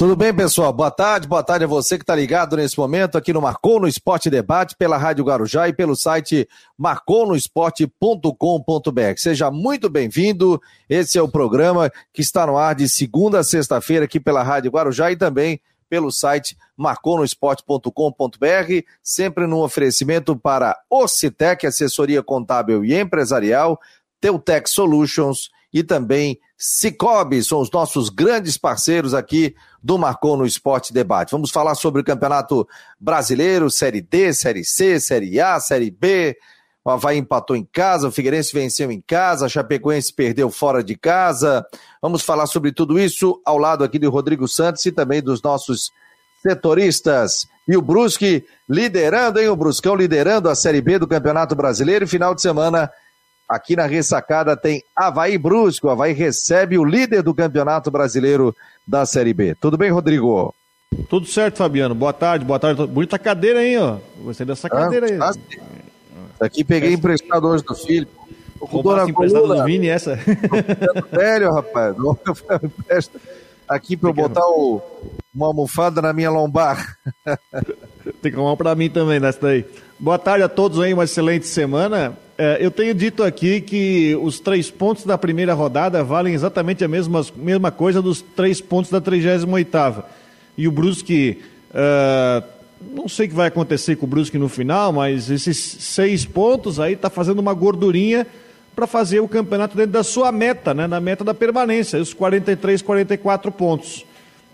Tudo bem, pessoal? Boa tarde, boa tarde a você que está ligado nesse momento aqui no Marcou no Esporte Debate, pela Rádio Guarujá e pelo site marconosport.com.br. Seja muito bem-vindo. Esse é o programa que está no ar de segunda a sexta-feira aqui pela Rádio Guarujá e também pelo site marconosport.com.br, sempre no oferecimento para Ocitec, assessoria contábil e empresarial, Teutec Solutions e também Cicobi, são os nossos grandes parceiros aqui do Marcou no Esporte Debate. Vamos falar sobre o Campeonato Brasileiro, Série D, Série C, Série A, Série B. O Havaí empatou em casa, o Figueirense venceu em casa, a Chapecoense perdeu fora de casa. Vamos falar sobre tudo isso ao lado aqui do Rodrigo Santos e também dos nossos setoristas. E o Brusque liderando, hein? O Bruscão liderando a Série B do Campeonato Brasileiro. E final de semana, aqui na ressacada, tem Havaí Brusque. O Havaí recebe o líder do Campeonato Brasileiro da Série B. Tudo bem, Rodrigo? Tudo certo, Fabiano. Boa tarde, boa tarde. Bonita cadeira, hein, ó. Gostei dessa ah, cadeira aí. Ah, aqui peguei emprestado hoje do filho. Roubasse emprestado do Vini, essa? velho, rapaz. Aqui pra eu botar o, uma almofada na minha lombar. Tem que arrumar pra mim também, nessa daí. Boa tarde a todos aí, uma excelente semana. É, eu tenho dito aqui que os três pontos da primeira rodada valem exatamente a mesma, mesma coisa dos três pontos da 38ª. E o Brusque, uh, não sei o que vai acontecer com o Brusque no final, mas esses seis pontos aí está fazendo uma gordurinha para fazer o campeonato dentro da sua meta, né? na meta da permanência, os 43, 44 pontos.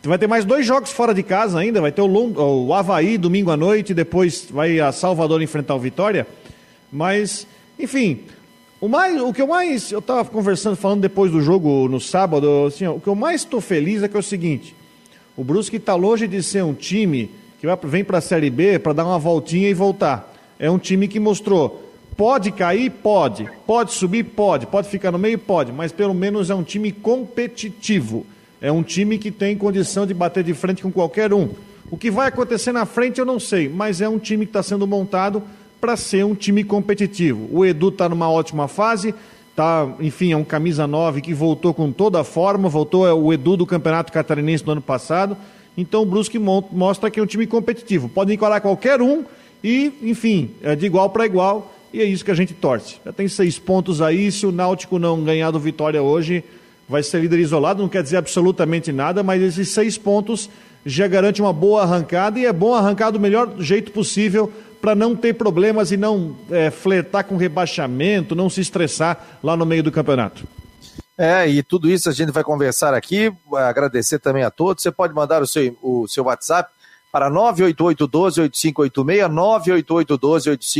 Vai ter mais dois jogos fora de casa ainda, vai ter o, Long, o Havaí domingo à noite, depois vai a Salvador enfrentar o Vitória, mas enfim, o, mais, o que eu mais. Eu estava conversando, falando depois do jogo no sábado, assim, ó, o que eu mais estou feliz é que é o seguinte: o Brusque está longe de ser um time que vai, vem para a Série B para dar uma voltinha e voltar. É um time que mostrou. Pode cair? Pode. Pode subir? Pode. Pode ficar no meio? Pode. Mas pelo menos é um time competitivo. É um time que tem condição de bater de frente com qualquer um. O que vai acontecer na frente eu não sei, mas é um time que está sendo montado para ser um time competitivo. O Edu está numa ótima fase, tá, enfim, é um camisa 9 que voltou com toda a forma, voltou é o Edu do Campeonato Catarinense do ano passado. Então o Brusque mostra que é um time competitivo. Pode encolar qualquer um e, enfim, é de igual para igual. E é isso que a gente torce. Já tem seis pontos aí. Se o Náutico não ganhar do Vitória hoje, vai ser líder isolado. Não quer dizer absolutamente nada, mas esses seis pontos já garante uma boa arrancada e é bom arrancar do melhor jeito possível para não ter problemas e não é, flertar com rebaixamento, não se estressar lá no meio do campeonato. É, e tudo isso a gente vai conversar aqui, agradecer também a todos. Você pode mandar o seu, o seu WhatsApp para 988-12-8586,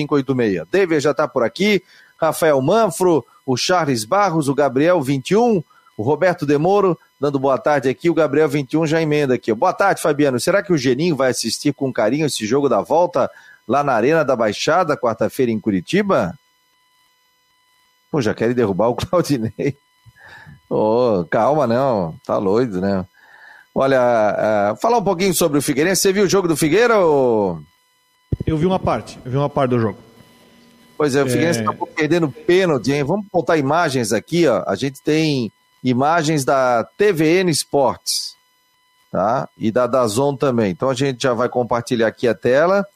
988-12-8586. David já está por aqui, Rafael Manfro, o Charles Barros, o Gabriel 21, o Roberto Demoro, dando boa tarde aqui, o Gabriel 21 já emenda aqui. Boa tarde, Fabiano. Será que o Geninho vai assistir com carinho esse jogo da volta lá na Arena da Baixada, quarta-feira em Curitiba? Pô, já querem derrubar o Claudinei. Ô, oh, calma, não. Tá doido, né? Olha, uh, falar um pouquinho sobre o Figueirense. Você viu o jogo do Figueira ou... Eu vi uma parte. Eu vi uma parte do jogo. Pois é, o Figueirense está é... perdendo pênalti, hein? Vamos botar imagens aqui, ó. A gente tem imagens da TVN Esportes, tá? E da Dazon também. Então a gente já vai compartilhar aqui a tela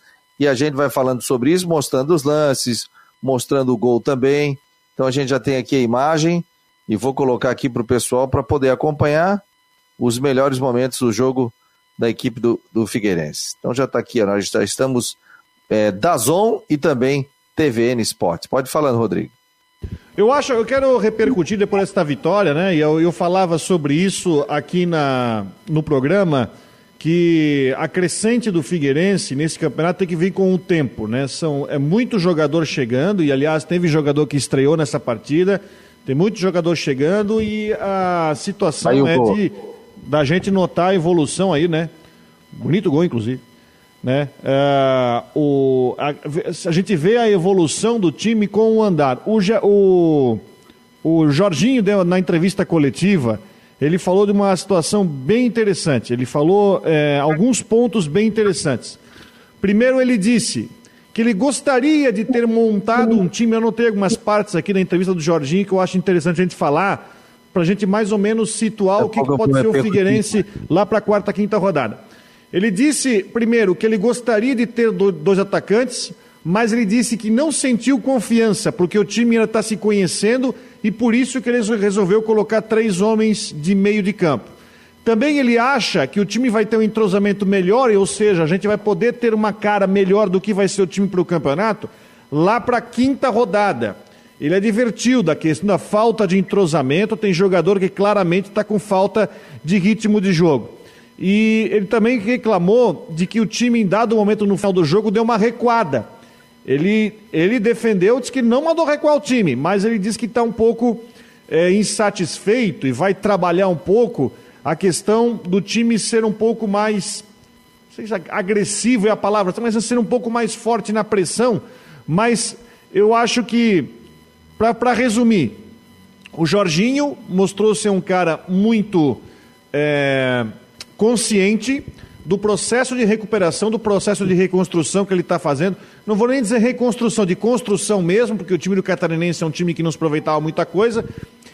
e a gente vai falando sobre isso, mostrando os lances, mostrando o gol também. Então a gente já tem aqui a imagem e vou colocar aqui para o pessoal para poder acompanhar os melhores momentos do jogo da equipe do, do Figueirense. Então já está aqui, nós já estamos é, Dazon e também TVN Esportes. Pode falando, Rodrigo. Eu acho, eu quero repercutir depois desta vitória, né? E eu, eu falava sobre isso aqui na, no programa que a crescente do Figueirense nesse campeonato tem que vir com o tempo, né? São, é muito jogador chegando, e aliás, teve jogador que estreou nessa partida, tem muito jogador chegando e a situação é de da gente notar a evolução aí, né? Bonito gol, inclusive. Né? É, o, a, a, gente vê a evolução do time com o andar. O, o, o Jorginho, deu, na entrevista coletiva, ele falou de uma situação bem interessante. Ele falou é, alguns pontos bem interessantes. Primeiro, ele disse que ele gostaria de ter montado um time. Eu anotei algumas partes aqui da entrevista do Jorginho que eu acho interessante a gente falar, para a gente mais ou menos situar é o que, que pode ser o Figueirense lá para a quarta, quinta rodada. Ele disse, primeiro, que ele gostaria de ter dois atacantes, mas ele disse que não sentiu confiança, porque o time ainda está se conhecendo e por isso que ele resolveu colocar três homens de meio de campo. Também ele acha que o time vai ter um entrosamento melhor, ou seja, a gente vai poder ter uma cara melhor do que vai ser o time para o campeonato lá para a quinta rodada. Ele advertiu da questão da falta de entrosamento, tem jogador que claramente está com falta de ritmo de jogo. E ele também reclamou de que o time, em dado momento no final do jogo, deu uma recuada. Ele, ele defendeu, disse que não mandou recuar o time, mas ele disse que está um pouco é, insatisfeito e vai trabalhar um pouco a questão do time ser um pouco mais, não sei se agressivo é a palavra, mas ser um pouco mais forte na pressão. Mas eu acho que, para resumir, o Jorginho mostrou ser um cara muito é, consciente do processo de recuperação, do processo de reconstrução que ele está fazendo. Não vou nem dizer reconstrução, de construção mesmo, porque o time do Catarinense é um time que não se aproveitava muita coisa,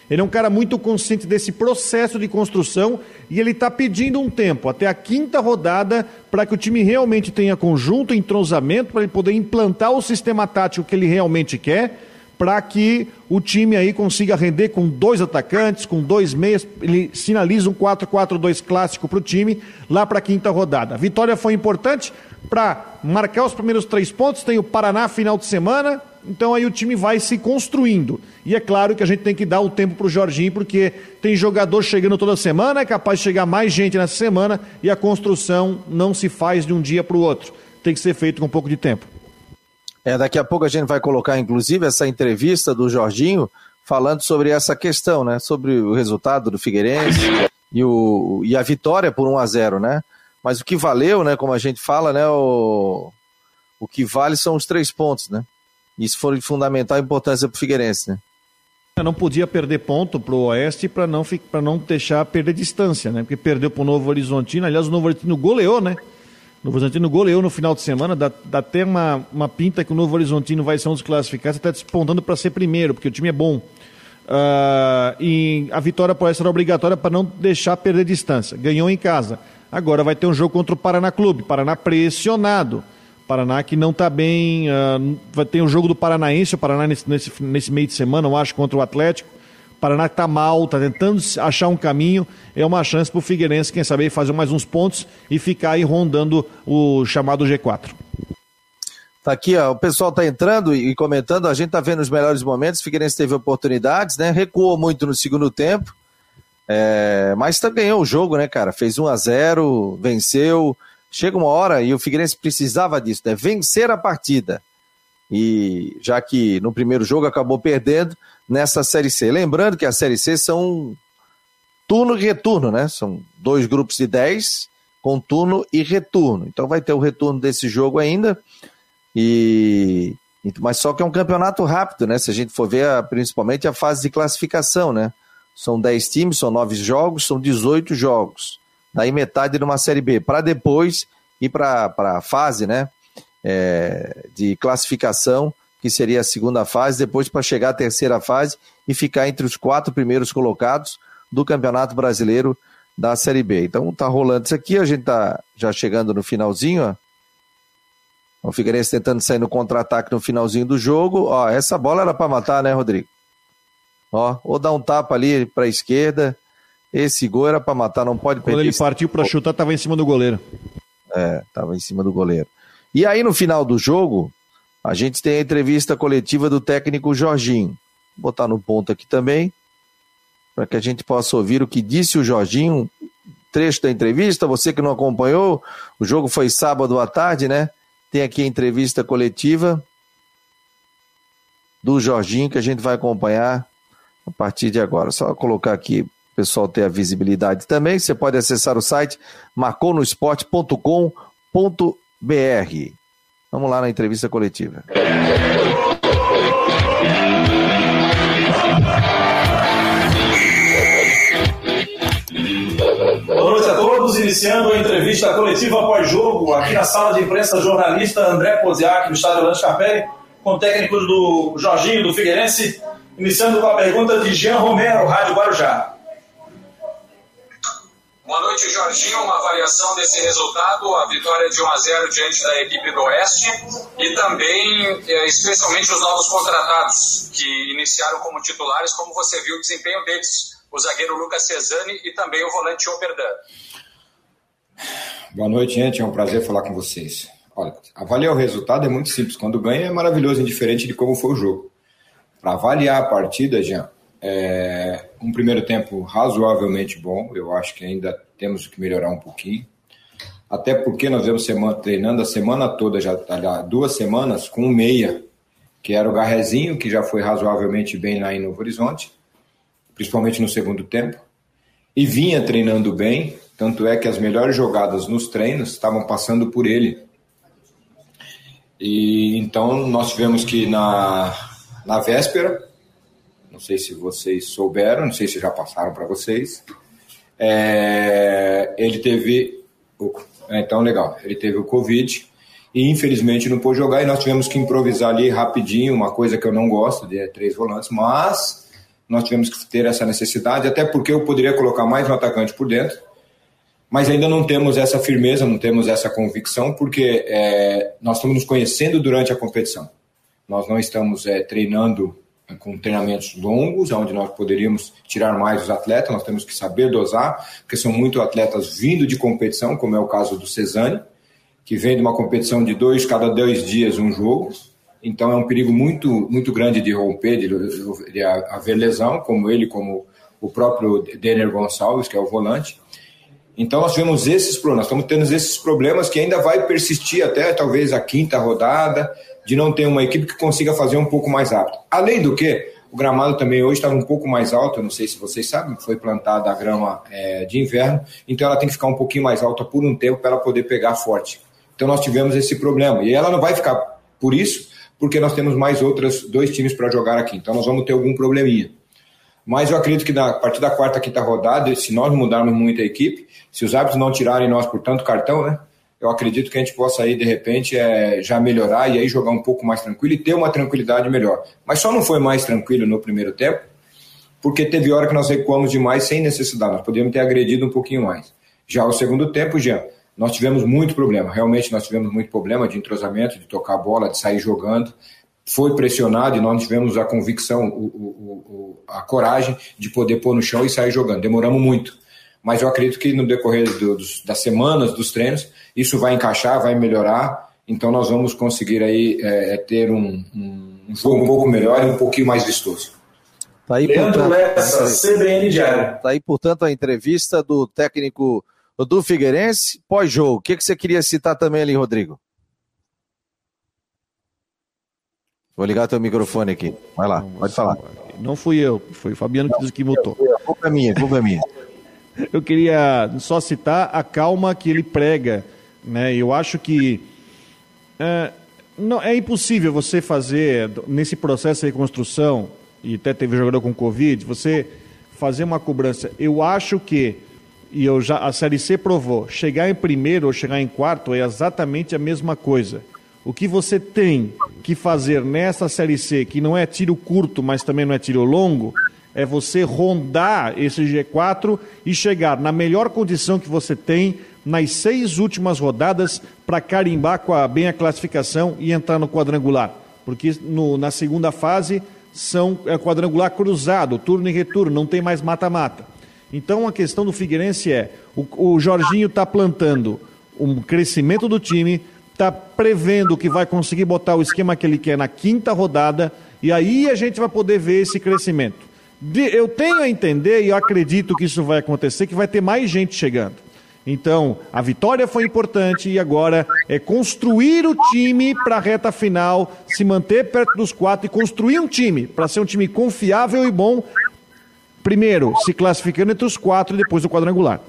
ele é um cara muito consciente desse processo de construção e ele está pedindo um tempo, até a quinta rodada, para que o time realmente tenha conjunto, entrosamento, para ele poder implantar o sistema tático que ele realmente quer, para que o time aí consiga render com dois atacantes, com dois meias. Ele sinaliza um 4-4-2 clássico para o time lá para a quinta rodada. A vitória foi importante para marcar os primeiros três pontos. Tem o Paraná final de semana, então aí o time vai se construindo. E é claro que a gente tem que dar o tempo para o Jorginho, porque tem jogador chegando toda semana, é capaz de chegar mais gente nessa semana e a construção não se faz de um dia para o outro. Tem que ser feito com um pouco de tempo. É, daqui a pouco a gente vai colocar, inclusive, essa entrevista do Jorginho falando sobre essa questão, né? Sobre o resultado do Figueirense e, o, e a vitória por 1 a 0 né? Mas o que valeu, né? Como a gente fala, né? O, o que vale são os três pontos, né? Isso foi de fundamental importância para o Figueirense, né? Não podia perder ponto para o Oeste para não, não deixar perder distância, né? Porque perdeu para o Novo Horizontino. Aliás, o Novo Horizontino goleou, né? Novo Horizontino goleou no final de semana. Dá, dá até uma, uma pinta que o Novo Horizontino vai ser um dos classificados. Está despontando para ser primeiro, porque o time é bom. Uh, e a vitória o Oeste era obrigatória para não deixar perder distância. Ganhou em casa. Agora vai ter um jogo contra o Paraná Clube. Paraná pressionado. Paraná que não está bem. Uh, vai ter um jogo do Paranaense, o Paraná nesse, nesse, nesse meio de semana, eu acho, contra o Atlético. Paraná está mal, está tentando achar um caminho. É uma chance para o Figueirense, quem sabe, fazer mais uns pontos e ficar aí rondando o chamado G4. Tá aqui, ó, o pessoal tá entrando e comentando, a gente tá vendo os melhores momentos, o Figueirense teve oportunidades, né? Recuou muito no segundo tempo, é, mas tá, ganhou o jogo, né, cara? Fez 1 a 0 venceu, chega uma hora e o Figueirense precisava disso, né? Vencer a partida. E já que no primeiro jogo acabou perdendo nessa Série C. Lembrando que a Série C são turno e retorno, né? São dois grupos de 10 com turno e retorno. Então vai ter o retorno desse jogo ainda. E mas só que é um campeonato rápido, né? Se a gente for ver a, principalmente a fase de classificação, né? São 10 times, são 9 jogos, são 18 jogos daí metade numa Série B, para depois ir para a fase né, é, de classificação, que seria a segunda fase, depois para chegar à terceira fase e ficar entre os quatro primeiros colocados do Campeonato Brasileiro da Série B. Então tá rolando isso aqui, a gente tá já chegando no finalzinho, ó. O Figueirense tentando sair no contra-ataque no finalzinho do jogo. Ó, essa bola era para matar, né, Rodrigo? Ó, ou dar um tapa ali para a esquerda esse gol era para matar, não pode perder. Quando ele partiu para chutar, estava em cima do goleiro. É, estava em cima do goleiro. E aí, no final do jogo, a gente tem a entrevista coletiva do técnico Jorginho. Vou botar no ponto aqui também, para que a gente possa ouvir o que disse o Jorginho. Trecho da entrevista, você que não acompanhou, o jogo foi sábado à tarde, né? Tem aqui a entrevista coletiva do Jorginho que a gente vai acompanhar a partir de agora. Só colocar aqui pessoal ter a visibilidade também, você pode acessar o site marconosport.com.br. Vamos lá na entrevista coletiva. Boa noite a todos, iniciando a entrevista coletiva após jogo, aqui na sala de imprensa, jornalista André Poziak, do Estádio Lanche Capelli, com técnicos do Jorginho, do Figueirense, Iniciando com a pergunta de Jean Romero, Rádio Guarujá. Boa noite, Jorginho. Uma avaliação desse resultado, a vitória de 1 a 0 diante da equipe do Oeste e também, é, especialmente, os novos contratados que iniciaram como titulares, como você viu o desempenho deles, o zagueiro Lucas Cesani e também o volante Operdan. Boa noite, gente. É um prazer falar com vocês. Olha, avaliar o resultado é muito simples. Quando ganha é maravilhoso, indiferente de como foi o jogo. Para avaliar a partida, Jean, é, um primeiro tempo razoavelmente bom, eu acho que ainda temos que melhorar um pouquinho. Até porque nós vemos semana, treinando a semana toda, já há duas semanas, com um meia, que era o Garrezinho, que já foi razoavelmente bem lá em Novo Horizonte, principalmente no segundo tempo, e vinha treinando bem, tanto é que as melhores jogadas nos treinos estavam passando por ele. E então nós tivemos que na, na véspera não sei se vocês souberam, não sei se já passaram para vocês. É, ele teve. É, então, legal. Ele teve o Covid e infelizmente não pôde jogar e nós tivemos que improvisar ali rapidinho, uma coisa que eu não gosto de é, três volantes, mas nós tivemos que ter essa necessidade, até porque eu poderia colocar mais um atacante por dentro, mas ainda não temos essa firmeza, não temos essa convicção, porque é, nós estamos nos conhecendo durante a competição. Nós não estamos é, treinando com treinamentos longos, onde nós poderíamos tirar mais os atletas, nós temos que saber dosar, porque são muitos atletas vindo de competição, como é o caso do Cesani, que vem de uma competição de dois, cada dois dias um jogo, então é um perigo muito, muito grande de romper, de, de haver lesão, como ele, como o próprio Denner Gonçalves, que é o volante. Então nós tivemos esses problemas, nós estamos tendo esses problemas que ainda vai persistir até talvez a quinta rodada, de não ter uma equipe que consiga fazer um pouco mais rápido. Além do que, o gramado também hoje estava um pouco mais alto, eu não sei se vocês sabem, foi plantada a grama é, de inverno, então ela tem que ficar um pouquinho mais alta por um tempo para ela poder pegar forte. Então nós tivemos esse problema. E ela não vai ficar por isso, porque nós temos mais outros dois times para jogar aqui. Então nós vamos ter algum probleminha. Mas eu acredito que na, a partir da quarta, quinta rodada, se nós mudarmos muito a equipe, se os árbitros não tirarem nós por tanto cartão, né? Eu acredito que a gente possa aí, de repente, é, já melhorar e aí jogar um pouco mais tranquilo e ter uma tranquilidade melhor. Mas só não foi mais tranquilo no primeiro tempo, porque teve hora que nós recuamos demais sem necessidade, nós podíamos ter agredido um pouquinho mais. Já o segundo tempo, Jean, nós tivemos muito problema, realmente nós tivemos muito problema de entrosamento, de tocar a bola, de sair jogando. Foi pressionado e nós tivemos a convicção, o, o, o, a coragem de poder pôr no chão e sair jogando. Demoramos muito mas eu acredito que no decorrer do, dos, das semanas, dos treinos, isso vai encaixar, vai melhorar, então nós vamos conseguir aí é, é ter um, um, jogo um pouco melhor e um pouquinho mais vistoso. Tá aí, Leandro Lessa, CBN Diário. Tá aí, portanto, a entrevista do técnico do Figueirense pós-jogo. O que, que você queria citar também ali, Rodrigo? Vou ligar teu microfone aqui. Vai lá, pode falar. Não fui eu, foi o Fabiano que disse que mutou. A culpa é minha, a culpa é minha. Eu queria só citar a calma que ele prega. Né? Eu acho que é, não, é impossível você fazer, nesse processo de reconstrução, e até teve jogador com Covid, você fazer uma cobrança. Eu acho que, e eu já, a Série C provou, chegar em primeiro ou chegar em quarto é exatamente a mesma coisa. O que você tem que fazer nessa Série C, que não é tiro curto, mas também não é tiro longo, é você rondar esse G4 e chegar na melhor condição que você tem nas seis últimas rodadas para carimbar a, bem a classificação e entrar no quadrangular. Porque no, na segunda fase são é quadrangular cruzado, turno e retorno, não tem mais mata-mata. Então a questão do Figueirense é: o, o Jorginho está plantando um crescimento do time, está prevendo que vai conseguir botar o esquema que ele quer na quinta rodada, e aí a gente vai poder ver esse crescimento eu tenho a entender e eu acredito que isso vai acontecer, que vai ter mais gente chegando. Então, a vitória foi importante e agora é construir o time para a reta final, se manter perto dos quatro e construir um time para ser um time confiável e bom. Primeiro, se classificando entre os quatro e depois o quadrangular.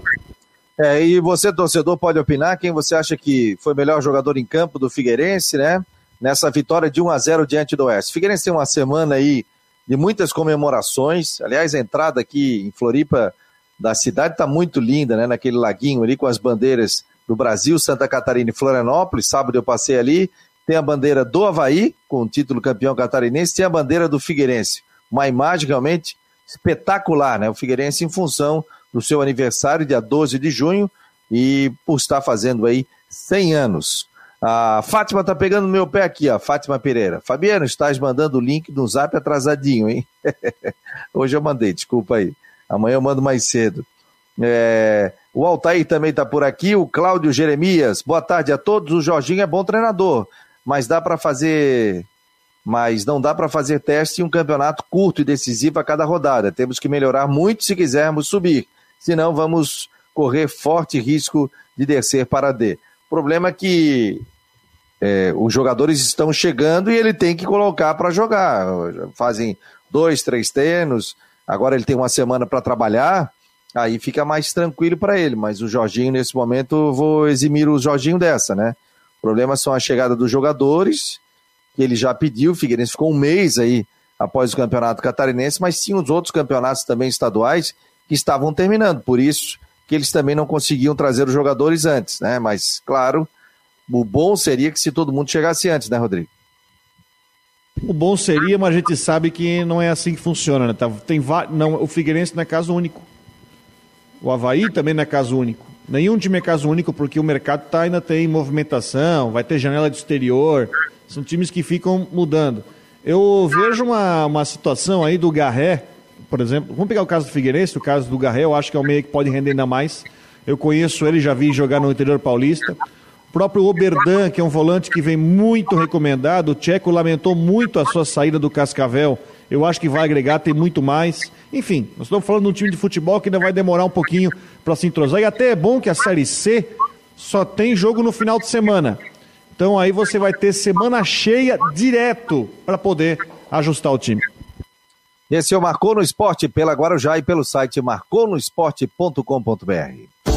É, e você, torcedor, pode opinar quem você acha que foi o melhor jogador em campo do Figueirense, né? Nessa vitória de 1 a 0 diante do Oeste. Figueirense tem uma semana aí de muitas comemorações. Aliás, a entrada aqui em Floripa da cidade está muito linda, né? Naquele laguinho ali com as bandeiras do Brasil, Santa Catarina e Florianópolis. Sábado eu passei ali. Tem a bandeira do Havaí, com o título campeão catarinense, tem a bandeira do Figueirense. uma imagem realmente espetacular, né? O Figueirense em função do seu aniversário, dia 12 de junho, e por estar fazendo aí 100 anos. A Fátima tá pegando meu pé aqui, ó, Fátima Pereira. Fabiano, estás mandando o link no zap atrasadinho, hein? Hoje eu mandei, desculpa aí. Amanhã eu mando mais cedo. É... O Altair também está por aqui, o Cláudio Jeremias. Boa tarde a todos. O Jorginho é bom treinador, mas dá para fazer. Mas não dá para fazer teste em um campeonato curto e decisivo a cada rodada. Temos que melhorar muito se quisermos subir. Senão vamos correr forte risco de descer para D. O problema é que é, os jogadores estão chegando e ele tem que colocar para jogar. Fazem dois, três treinos, agora ele tem uma semana para trabalhar, aí fica mais tranquilo para ele. Mas o Jorginho, nesse momento, vou eximir o Jorginho dessa, né? O problema são a chegada dos jogadores, que ele já pediu, o Figueirense ficou um mês aí após o campeonato catarinense, mas sim os outros campeonatos também estaduais que estavam terminando. Por isso, que eles também não conseguiam trazer os jogadores antes, né? Mas, claro, o bom seria que se todo mundo chegasse antes, né, Rodrigo? O bom seria, mas a gente sabe que não é assim que funciona, né? Tá, tem, não, o Figueirense não é caso único. O Havaí também não é caso único. Nenhum time é caso único porque o mercado tá, ainda tem movimentação, vai ter janela de exterior. São times que ficam mudando. Eu vejo uma, uma situação aí do Garré, por exemplo, vamos pegar o caso do Figueirense, o caso do Garré, eu acho que é o meio que pode render ainda mais. Eu conheço ele, já vi jogar no interior paulista. O próprio Oberdan, que é um volante que vem muito recomendado, o Tcheco lamentou muito a sua saída do Cascavel. Eu acho que vai agregar, tem muito mais. Enfim, nós estamos falando de um time de futebol que ainda vai demorar um pouquinho para se entrosar. E até é bom que a Série C só tem jogo no final de semana. Então aí você vai ter semana cheia direto para poder ajustar o time. Esse é o Marcou no Esporte pela Guarujá e pelo site marconosport.com.br.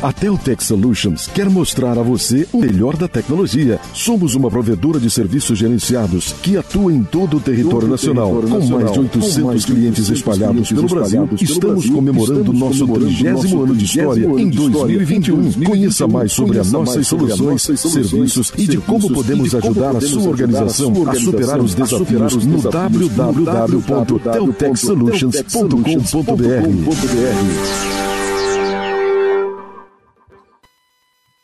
A Teltech Solutions quer mostrar a você o melhor da tecnologia. Somos uma provedora de serviços gerenciados que atua em todo o território todo nacional. Território com nacional. mais de 800 mais clientes espalhados pelo Brasil, pelo estamos Brasil, comemorando nosso 30 ano de história em 2021. Conheça mais sobre as nossas soluções, serviços e de como podemos ajudar a sua organização a superar os desafios no www.teltechsolutions.com.br.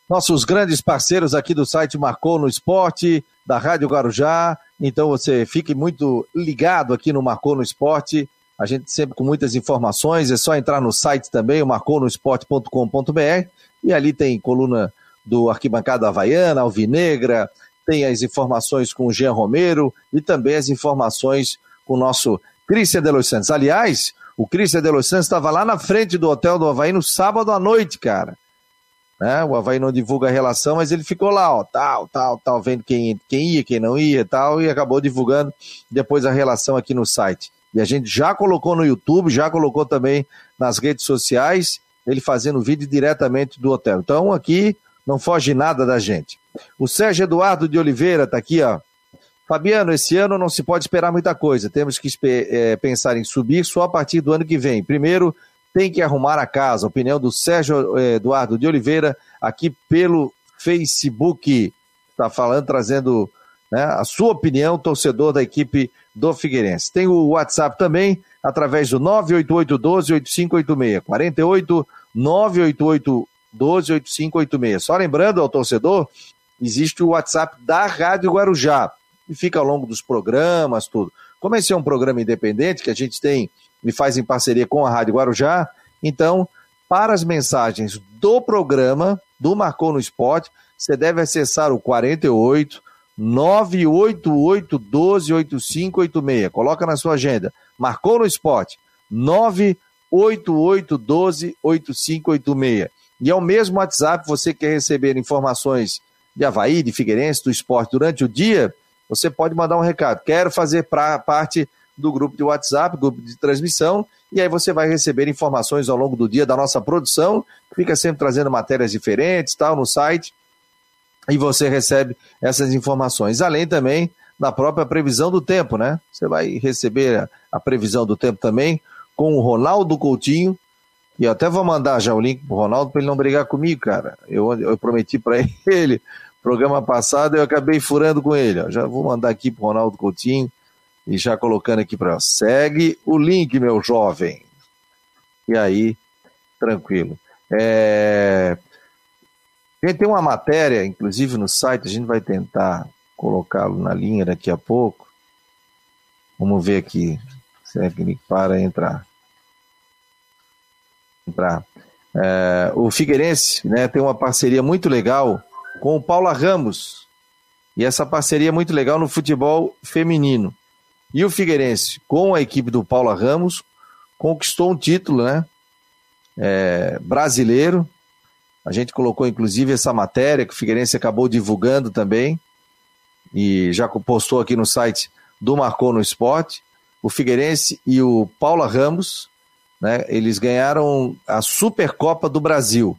nossos grandes parceiros aqui do site Marcou no Esporte, da Rádio Guarujá. Então você fique muito ligado aqui no Marcou no Esporte. A gente sempre com muitas informações, é só entrar no site também, o marconosport.com.br, e ali tem coluna do Arquibancada Havaiana, Alvinegra, tem as informações com o Jean Romero e também as informações com o nosso Cristian de Los Santos. Aliás, o Cristian de Los Santos estava lá na frente do hotel do Havaí no sábado à noite, cara. Né? O Havaí não divulga a relação, mas ele ficou lá, ó, tal, tal, tal, vendo quem, quem ia, quem não ia tal, e acabou divulgando depois a relação aqui no site. E a gente já colocou no YouTube, já colocou também nas redes sociais, ele fazendo vídeo diretamente do hotel. Então aqui não foge nada da gente. O Sérgio Eduardo de Oliveira está aqui, ó. Fabiano, esse ano não se pode esperar muita coisa. Temos que é, pensar em subir só a partir do ano que vem. Primeiro, tem que arrumar a casa. Opinião do Sérgio eh, Eduardo de Oliveira, aqui pelo Facebook. Está falando, trazendo né, a sua opinião, torcedor da equipe do Figueirense. Tem o WhatsApp também, através do 988-12-8586. 48 988 12 8586. Só lembrando ao torcedor existe o WhatsApp da Rádio Guarujá, e fica ao longo dos programas, tudo. Como esse é um programa independente que a gente tem e faz em parceria com a Rádio Guarujá, então, para as mensagens do programa, do Marcou no Esporte, você deve acessar o 48 988 12 8586. Coloca na sua agenda. Marcou no Esporte. 988 12 8586. E é o mesmo WhatsApp, você quer receber informações de Havaí, de Figueirense, do esporte durante o dia, você pode mandar um recado. Quero fazer pra, parte do grupo de WhatsApp, grupo de transmissão, e aí você vai receber informações ao longo do dia da nossa produção, fica sempre trazendo matérias diferentes, tal, no site, e você recebe essas informações. Além também da própria previsão do tempo, né? Você vai receber a previsão do tempo também com o Ronaldo Coutinho, e até vou mandar já o link pro Ronaldo para ele não brigar comigo, cara. Eu, eu prometi para ele, programa passado, eu acabei furando com ele. Ó. Já vou mandar aqui pro Ronaldo Coutinho e já colocando aqui para segue o link, meu jovem. E aí, tranquilo. É... Tem uma matéria, inclusive no site, a gente vai tentar colocá-lo na linha daqui a pouco. Vamos ver aqui se é que ele para entrar entrar. É, o Figueirense né, tem uma parceria muito legal com o Paula Ramos. E essa parceria é muito legal no futebol feminino. E o Figueirense, com a equipe do Paula Ramos, conquistou um título né, é, brasileiro. A gente colocou inclusive essa matéria que o Figueirense acabou divulgando também. E já postou aqui no site do Marcou no Esporte. O Figueirense e o Paula Ramos né? Eles ganharam a Supercopa do Brasil.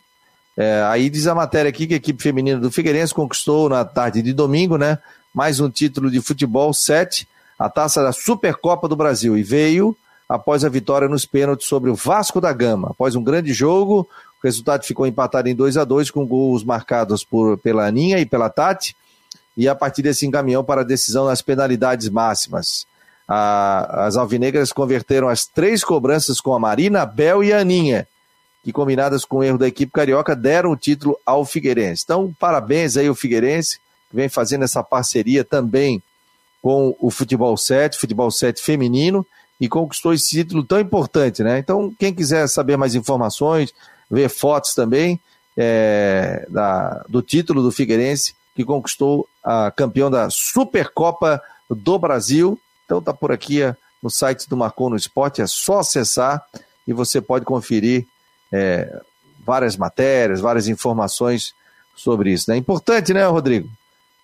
É, aí diz a matéria aqui que a equipe feminina do Figueirense conquistou na tarde de domingo, né? Mais um título de futebol 7, a taça da Supercopa do Brasil. E veio após a vitória nos pênaltis sobre o Vasco da Gama. Após um grande jogo, o resultado ficou empatado em 2 a 2 com gols marcados por, pela Aninha e pela Tati. E a partir desse encaminhão para a decisão nas penalidades máximas. A, as alvinegras converteram as três cobranças com a Marina, Bel e a Aninha, que combinadas com o erro da equipe carioca deram o título ao Figueirense. Então, parabéns aí ao Figueirense, que vem fazendo essa parceria também com o Futebol 7, Futebol 7 feminino, e conquistou esse título tão importante, né? Então, quem quiser saber mais informações, ver fotos também é, da, do título do Figueirense, que conquistou a campeão da Supercopa do Brasil então tá por aqui é, no site do Marcou no Esporte, é só acessar e você pode conferir é, várias matérias, várias informações sobre isso. É né? importante, né, Rodrigo?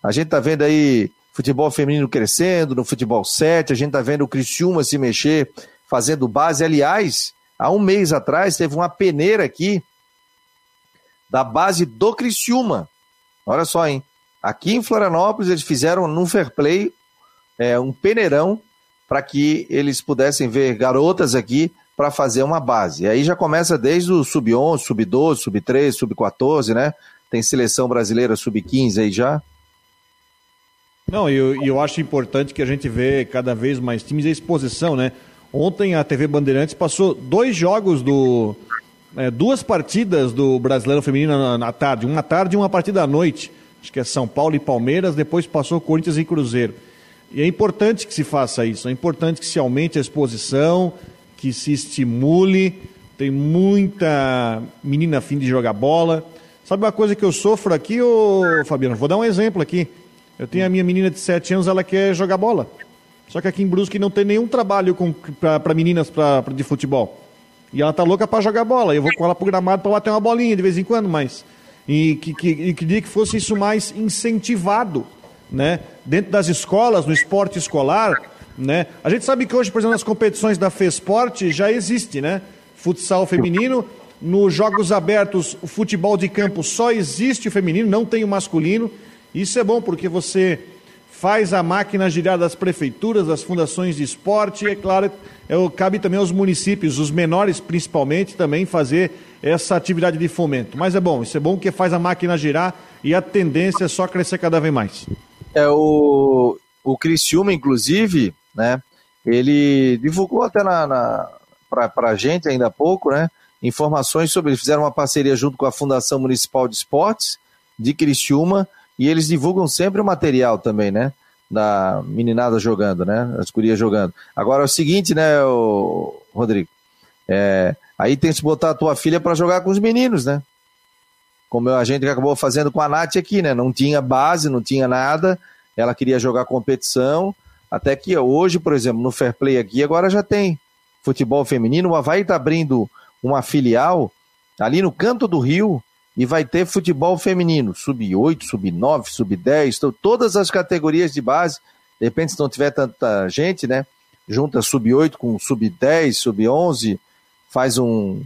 A gente tá vendo aí futebol feminino crescendo, no futebol 7, a gente tá vendo o Criciúma se mexer, fazendo base. Aliás, há um mês atrás teve uma peneira aqui da base do Criciúma. Olha só, hein? Aqui em Florianópolis eles fizeram num fair play é, um peneirão para que eles pudessem ver garotas aqui para fazer uma base. E aí já começa desde o sub-11, sub-12, sub-13, sub-14, né? Tem seleção brasileira sub-15 aí já. Não, e eu, eu acho importante que a gente vê cada vez mais times e exposição, né? Ontem a TV Bandeirantes passou dois jogos do. É, duas partidas do Brasileiro Feminino na, na, tarde. Uma tarde e uma partida à noite. Acho que é São Paulo e Palmeiras, depois passou Corinthians e Cruzeiro. E é importante que se faça isso, é importante que se aumente a exposição, que se estimule. Tem muita menina afim de jogar bola. Sabe uma coisa que eu sofro aqui, ô Fabiano? Vou dar um exemplo aqui. Eu tenho a minha menina de 7 anos, ela quer jogar bola. Só que aqui em Brusque não tem nenhum trabalho para meninas pra, pra, de futebol. E ela tá louca para jogar bola. Eu vou com ela pro gramado para bater uma bolinha de vez em quando, mas. E que, que, queria que fosse isso mais incentivado né? Dentro das escolas, no esporte escolar, né? A gente sabe que hoje, por exemplo, nas competições da FESPORT já existe, né? Futsal feminino, nos jogos abertos, o futebol de campo só existe o feminino, não tem o masculino. Isso é bom porque você faz a máquina girar das prefeituras, das fundações de esporte, e é claro, é, cabe também aos municípios, os menores principalmente, também fazer essa atividade de fomento. Mas é bom, isso é bom que faz a máquina girar e a tendência é só crescer cada vez mais. É, o, o Criciúma, inclusive, né, ele divulgou até na, na para a gente ainda há pouco, né, informações sobre, eles fizeram uma parceria junto com a Fundação Municipal de Esportes de Criciúma e eles divulgam sempre o material também, né? Da meninada jogando, né? As gurias jogando. Agora é o seguinte, né, o Rodrigo? É, aí tem que botar a tua filha para jogar com os meninos, né? Como a gente acabou fazendo com a Nath aqui, né? Não tinha base, não tinha nada. Ela queria jogar competição. Até que hoje, por exemplo, no Fair Play aqui, agora já tem futebol feminino. O Havaí está abrindo uma filial ali no canto do Rio e vai ter futebol feminino, sub-8, sub-9, sub-10, então, todas as categorias de base. De repente, se não tiver tanta gente, né? Junta sub-8 com sub-10, sub-11, faz um,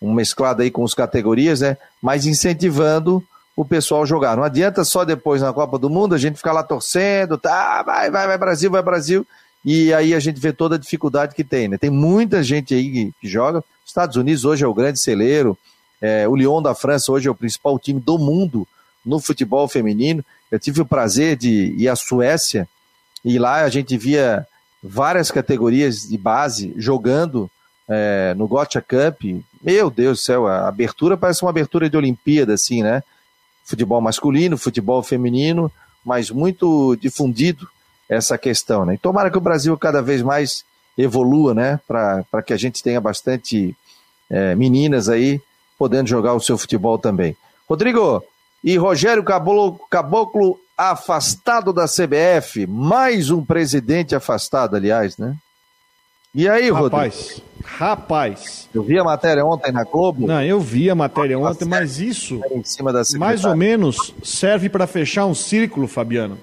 um mesclado aí com as categorias, né? Mas incentivando o pessoal jogar. Não adianta só depois na Copa do Mundo a gente ficar lá torcendo, tá, vai, vai, vai Brasil, vai Brasil, e aí a gente vê toda a dificuldade que tem, né? Tem muita gente aí que, que joga. Estados Unidos hoje é o grande celeiro, é, o Lyon da França hoje é o principal time do mundo no futebol feminino. Eu tive o prazer de ir à Suécia e lá a gente via várias categorias de base jogando é, no Gotcha Cup. Meu Deus do céu, a abertura parece uma abertura de Olimpíada, assim, né? Futebol masculino, futebol feminino, mas muito difundido essa questão, né? E tomara que o Brasil cada vez mais evolua, né? Para que a gente tenha bastante é, meninas aí podendo jogar o seu futebol também. Rodrigo, e Rogério Caboclo, Caboclo afastado da CBF, mais um presidente afastado, aliás, né? E aí, Rodrigo? Rapaz, rapaz. Eu vi a matéria ontem na Globo. Não, eu vi a matéria ontem, mas isso, mais ou menos, serve para fechar um círculo, Fabiano,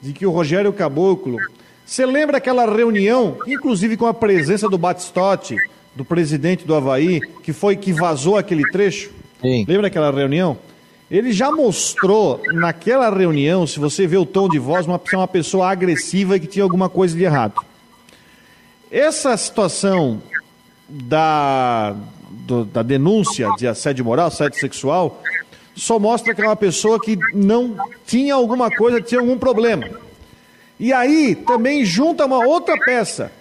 de que o Rogério Caboclo. Você lembra aquela reunião, inclusive com a presença do Batistotti, do presidente do Havaí, que foi que vazou aquele trecho? Sim. Lembra aquela reunião? Ele já mostrou naquela reunião, se você vê o tom de voz, uma, uma pessoa agressiva e que tinha alguma coisa de errado. Essa situação da, do, da denúncia de assédio moral, assédio sexual, só mostra que é uma pessoa que não tinha alguma coisa, tinha algum problema. E aí também junta uma outra peça.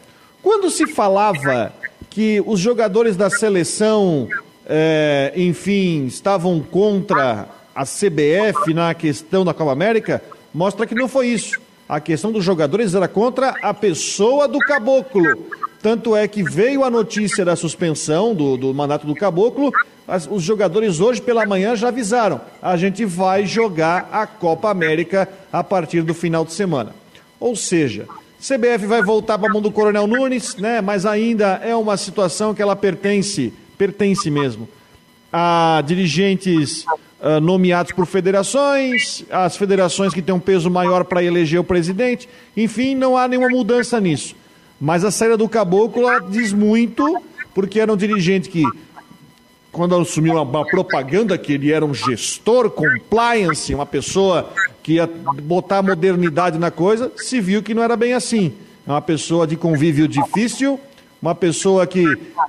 Quando se falava que os jogadores da seleção, é, enfim, estavam contra a CBF na questão da Copa América, mostra que não foi isso. A questão dos jogadores era contra a pessoa do caboclo. Tanto é que veio a notícia da suspensão do, do mandato do caboclo. As, os jogadores hoje pela manhã já avisaram: a gente vai jogar a Copa América a partir do final de semana. Ou seja, CBF vai voltar para a mão do Coronel Nunes, né? Mas ainda é uma situação que ela pertence, pertence mesmo, a dirigentes uh, nomeados por federações, as federações que têm um peso maior para eleger o presidente. Enfim, não há nenhuma mudança nisso. Mas a saída do Caboclo diz muito, porque era um dirigente que, quando assumiu uma, propaganda que ele era um gestor compliance, uma pessoa que ia botar modernidade na coisa, se viu que não era bem assim. É uma pessoa de convívio difícil, uma pessoa que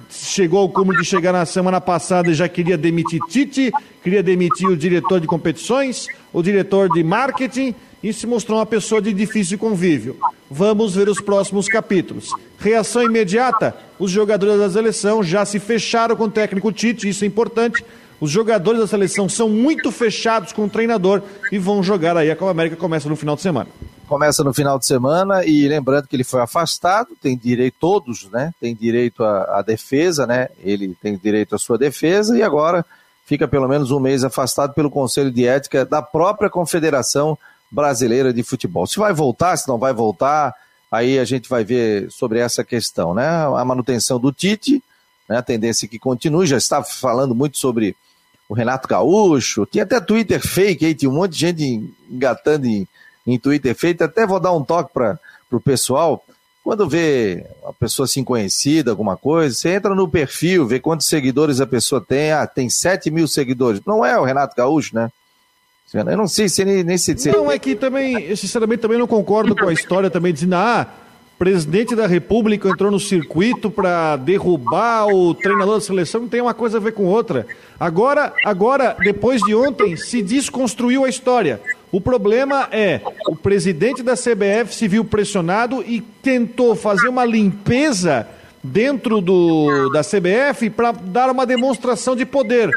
chegou ao de chegar na semana passada e já queria demitir Tite, queria demitir o diretor de competições, o diretor de marketing, e se mostrou uma pessoa de difícil convívio. Vamos ver os próximos capítulos. Reação imediata: os jogadores da seleção já se fecharam com o técnico Tite, isso é importante. Os jogadores da seleção são muito fechados com o treinador e vão jogar aí. A Copa América começa no final de semana. Começa no final de semana e lembrando que ele foi afastado, tem direito, todos, né? Tem direito à, à defesa, né? Ele tem direito à sua defesa e agora fica pelo menos um mês afastado pelo Conselho de Ética da própria Confederação Brasileira de Futebol. Se vai voltar, se não vai voltar, aí a gente vai ver sobre essa questão, né? A manutenção do Tite, né? a tendência que continue, já está falando muito sobre o Renato Gaúcho, tinha até Twitter fake aí, tinha um monte de gente engatando em, em Twitter fake, até vou dar um toque para o pessoal, quando vê uma pessoa assim conhecida, alguma coisa, você entra no perfil, vê quantos seguidores a pessoa tem, ah, tem 7 mil seguidores, não é o Renato Gaúcho, né? Eu não sei se ele nesse. Se... Não, é que também, eu sinceramente também não concordo com a história também dizendo, ah, presidente da República entrou no circuito para derrubar o treinador da seleção, não tem uma coisa a ver com outra. Agora, agora, depois de ontem, se desconstruiu a história. O problema é, o presidente da CBF se viu pressionado e tentou fazer uma limpeza dentro do, da CBF para dar uma demonstração de poder.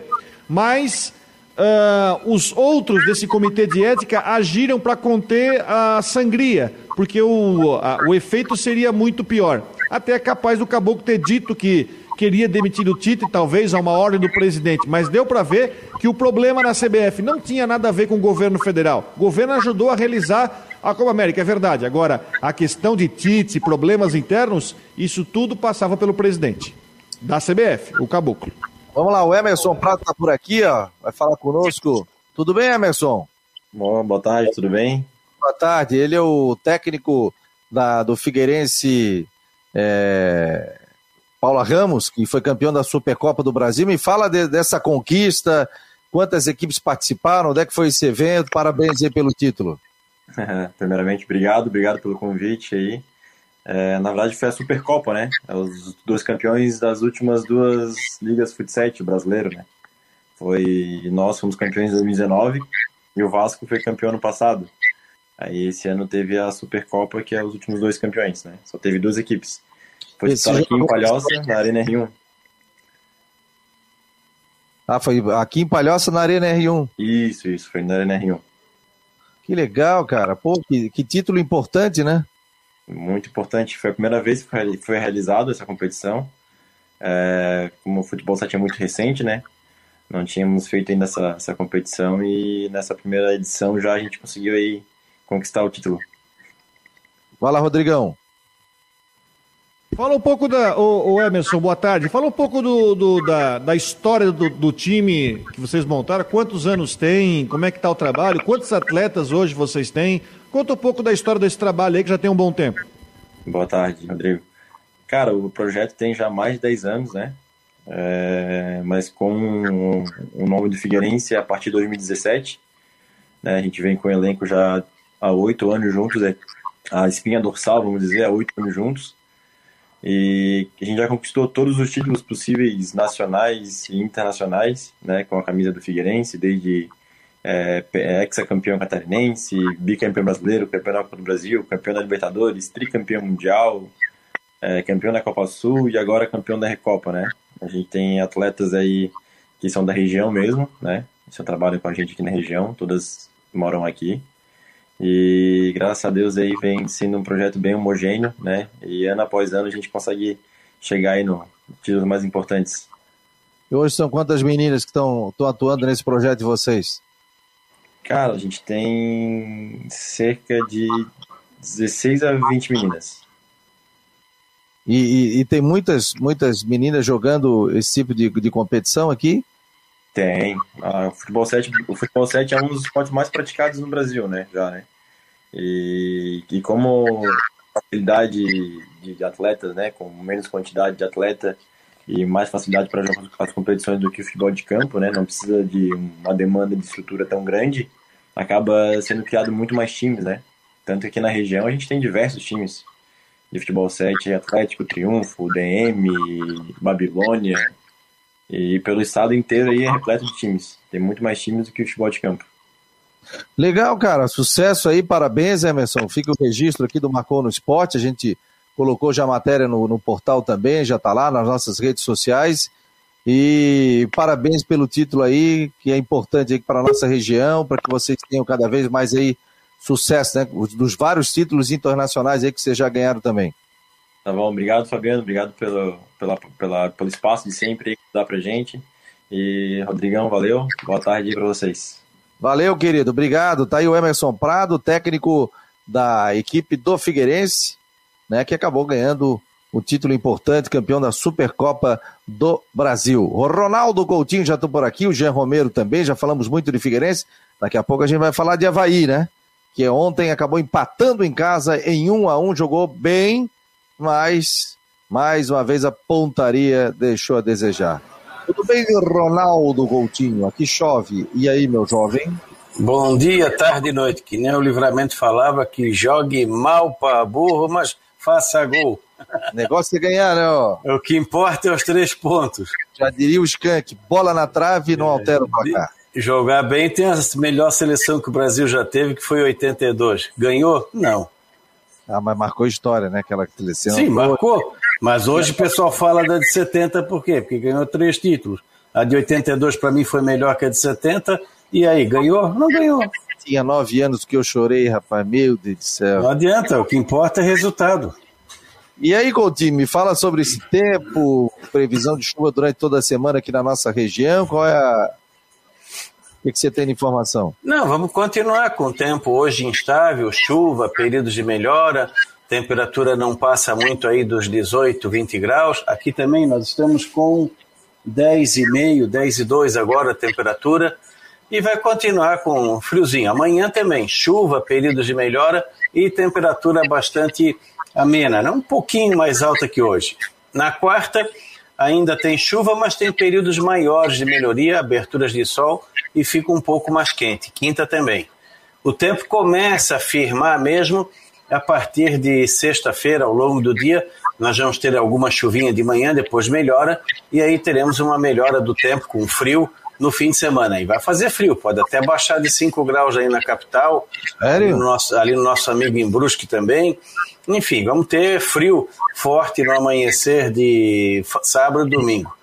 Mas uh, os outros desse comitê de ética agiram para conter a sangria, porque o, a, o efeito seria muito pior. Até é capaz do caboclo ter dito que queria demitir o Tite, talvez a uma ordem do presidente, mas deu para ver que o problema na CBF não tinha nada a ver com o governo federal. O governo ajudou a realizar a Copa América, é verdade. Agora, a questão de Tite, problemas internos, isso tudo passava pelo presidente da CBF, o caboclo. Vamos lá, o Emerson Prato está por aqui, ó, vai falar conosco. Tudo bem, Emerson? Bom, boa tarde, tudo bem? Boa tarde, ele é o técnico da, do Figueirense é, Paula Ramos, que foi campeão da Supercopa do Brasil. Me fala de, dessa conquista, quantas equipes participaram, onde é que foi esse evento, parabéns aí pelo título. Primeiramente, obrigado, obrigado pelo convite aí. É, na verdade, foi a Supercopa, né? É os dois campeões das últimas duas ligas futsal brasileiro, né? Foi nós fomos campeões em 2019 e o Vasco foi campeão ano passado. Aí esse ano teve a Supercopa, que é os últimos dois campeões, né? Só teve duas equipes. Foi disputada aqui em Palhoça, na Arena R1. Ah, foi aqui em Palhoça, na Arena R1. Isso, isso, foi na Arena R1. Que legal, cara. Pô, que, que título importante, né? Muito importante. Foi a primeira vez que foi realizada essa competição. É, como o futebol 7 é muito recente, né? Não tínhamos feito ainda essa, essa competição e nessa primeira edição já a gente conseguiu aí conquistar o título. Vai lá, Rodrigão. Fala um pouco da. O, o Emerson, boa tarde. Fala um pouco do, do da, da história do, do, time que vocês montaram. Quantos anos tem? Como é que está o trabalho? Quantos atletas hoje vocês têm? Conta um pouco da história desse trabalho aí que já tem um bom tempo. Boa tarde, Rodrigo. Cara, o projeto tem já mais de 10 anos, né? É, mas com o nome do Figueirense a partir de 2017. Né? A gente vem com o elenco já há oito anos juntos, é a espinha dorsal, vamos dizer, há oito anos juntos. E a gente já conquistou todos os títulos possíveis nacionais e internacionais, né, com a camisa do Figueirense, desde é, ex-campeão catarinense, bicampeão brasileiro, campeão da Copa do Brasil, campeão da Libertadores, tricampeão mundial, é, campeão da Copa Sul e agora campeão da Recopa, né? A gente tem atletas aí que são da região mesmo, né? Só trabalham com a gente aqui na região, todas moram aqui. E graças a Deus aí vem sendo um projeto bem homogêneo, né? E ano após ano a gente consegue chegar aí no títulos mais importantes. E hoje são quantas meninas que estão atuando nesse projeto de vocês? Cara, a gente tem cerca de 16 a 20 meninas. E, e, e, tem muitas, muitas meninas jogando esse tipo de, de competição aqui? Tem. Ah, o, futebol 7, o futebol 7 é um dos esportes mais praticados no Brasil, né? Já, né? E, e como facilidade de, de atletas, né? Com menos quantidade de atleta e mais facilidade para as competições do que o futebol de campo, né? Não precisa de uma demanda de estrutura tão grande acaba sendo criado muito mais times, né? Tanto que aqui na região a gente tem diversos times de futebol 7, Atlético, Triunfo, DM, Babilônia, e pelo estado inteiro aí é repleto de times. Tem muito mais times do que o futebol de campo. Legal, cara. Sucesso aí, parabéns, Emerson. Fica o registro aqui do Marcou no Esporte. A gente colocou já a matéria no, no portal também, já está lá nas nossas redes sociais. E parabéns pelo título aí, que é importante para a nossa região, para que vocês tenham cada vez mais aí sucesso, né? Dos vários títulos internacionais aí que vocês já ganharam também. Tá bom, obrigado Fabiano, obrigado pelo, pela, pela, pelo espaço de sempre que dá pra gente. E Rodrigão, valeu, boa tarde para vocês. Valeu, querido, obrigado. Tá aí o Emerson Prado, técnico da equipe do Figueirense, né, que acabou ganhando o título importante, campeão da Supercopa do Brasil. O Ronaldo Coutinho já estou por aqui, o Jean Romero também, já falamos muito de Figueirense. Daqui a pouco a gente vai falar de Havaí, né? Que ontem acabou empatando em casa em um a um, jogou bem, mas mais uma vez a pontaria deixou a desejar. Tudo bem, Ronaldo Coutinho? Aqui chove. E aí, meu jovem? Bom dia, tarde e noite. Que nem o livramento falava que jogue mal para burro, mas faça gol. O negócio é ganhar, né? Ó. O que importa é os três pontos. Já diria o Skank, bola na trave e não altera o placar. Jogar bem tem a melhor seleção que o Brasil já teve, que foi 82. Ganhou? Não. Ah, mas marcou história, né? Aquela seleção. Sim, marcou. Mas hoje o pessoal fala da de 70 por quê? Porque ganhou três títulos. A de 82 para mim foi melhor que a de 70. E aí, ganhou? Não ganhou. Tinha nove anos que eu chorei, rapaz. Meu Deus do céu. Não adianta, o que importa é resultado. E aí, Coutinho, me fala sobre esse tempo, previsão de chuva durante toda a semana aqui na nossa região. Qual é a. O que, que você tem de informação? Não, vamos continuar com o tempo hoje instável, chuva, períodos de melhora, temperatura não passa muito aí dos 18, 20 graus. Aqui também nós estamos com 10,5, 10,2 agora a temperatura e vai continuar com friozinho. Amanhã também, chuva, períodos de melhora e temperatura bastante amena, né? um pouquinho mais alta que hoje. Na quarta, ainda tem chuva, mas tem períodos maiores de melhoria, aberturas de sol e fica um pouco mais quente. Quinta também. O tempo começa a firmar mesmo a partir de sexta-feira, ao longo do dia. Nós vamos ter alguma chuvinha de manhã, depois melhora, e aí teremos uma melhora do tempo com frio no fim de semana. E vai fazer frio, pode até baixar de 5 graus aí na capital. Sério? No nosso, ali no nosso amigo em Brusque também. Enfim, vamos ter frio forte no amanhecer de sábado e domingo.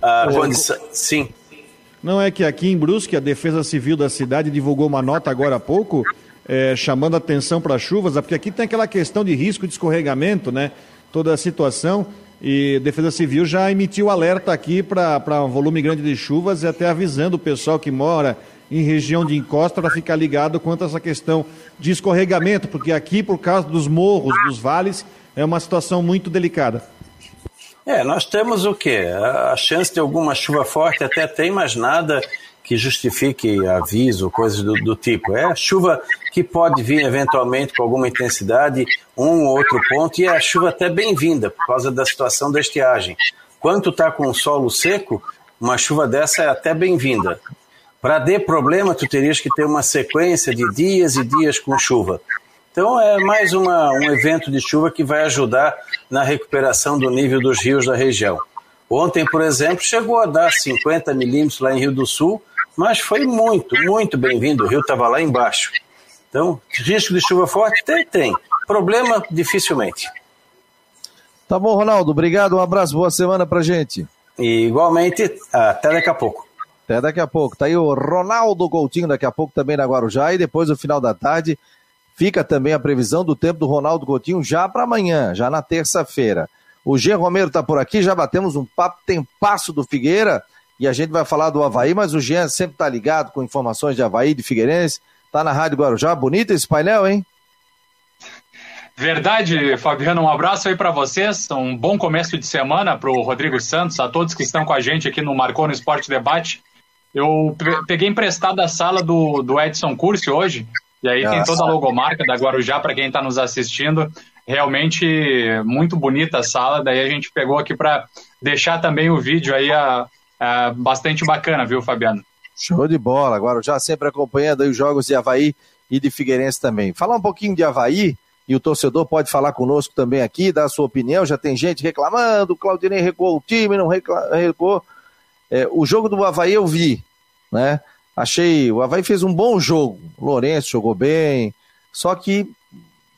A condição, sim. Não é que aqui em Brusque a Defesa Civil da cidade divulgou uma nota agora há pouco é, chamando atenção para chuvas, porque aqui tem aquela questão de risco de escorregamento, né? Toda a situação. E Defesa Civil já emitiu alerta aqui para um volume grande de chuvas e até avisando o pessoal que mora em região de encosta para ficar ligado quanto a essa questão de escorregamento, porque aqui, por causa dos morros, dos vales, é uma situação muito delicada. É, nós temos o quê? A chance de alguma chuva forte até tem, mas nada que justifique aviso, coisas do, do, tipo. É chuva que pode vir eventualmente com alguma intensidade, um ou outro ponto, e é a chuva até bem-vinda por causa da situação da estiagem. Quando está com o solo seco, uma chuva dessa é até bem-vinda. Para ter problema, tu terias que ter uma sequência de dias e dias com chuva. Então é mais uma, um evento de chuva que vai ajudar na recuperação do nível dos rios da região. Ontem, por exemplo, chegou a dar 50 milímetros lá em Rio do Sul, mas foi muito, muito bem-vindo. O rio estava lá embaixo. Então, risco de chuva forte tem, tem. Problema, dificilmente. Tá bom, Ronaldo. Obrigado. Um abraço. Boa semana pra gente. E, igualmente, até daqui a pouco. Até daqui a pouco. Tá aí o Ronaldo Coutinho daqui a pouco também na Guarujá. E depois, no final da tarde, fica também a previsão do tempo do Ronaldo Coutinho já para amanhã, já na terça-feira. O G. Romero tá por aqui. Já batemos um papo tempasso do Figueira e a gente vai falar do Havaí, mas o Jean sempre tá ligado com informações de Havaí, de Figueirense, tá na Rádio Guarujá, bonito esse painel, hein? Verdade, Fabiano, um abraço aí para vocês, um bom começo de semana para o Rodrigo Santos, a todos que estão com a gente aqui no Marcou no Esporte Debate. Eu peguei emprestada a sala do, do Edson Curse hoje, e aí Nossa. tem toda a logomarca da Guarujá para quem está nos assistindo. Realmente muito bonita a sala, daí a gente pegou aqui para deixar também o vídeo aí a, é, bastante bacana, viu, Fabiano? Show de bola. Agora já sempre acompanhando os jogos de Havaí e de Figueirense também. Falar um pouquinho de Havaí, e o torcedor pode falar conosco também aqui, dar a sua opinião. Já tem gente reclamando, o Claudinei recuou o time, não recuou. É, o jogo do Havaí eu vi, né? Achei, o Havaí fez um bom jogo. O Lourenço jogou bem, só que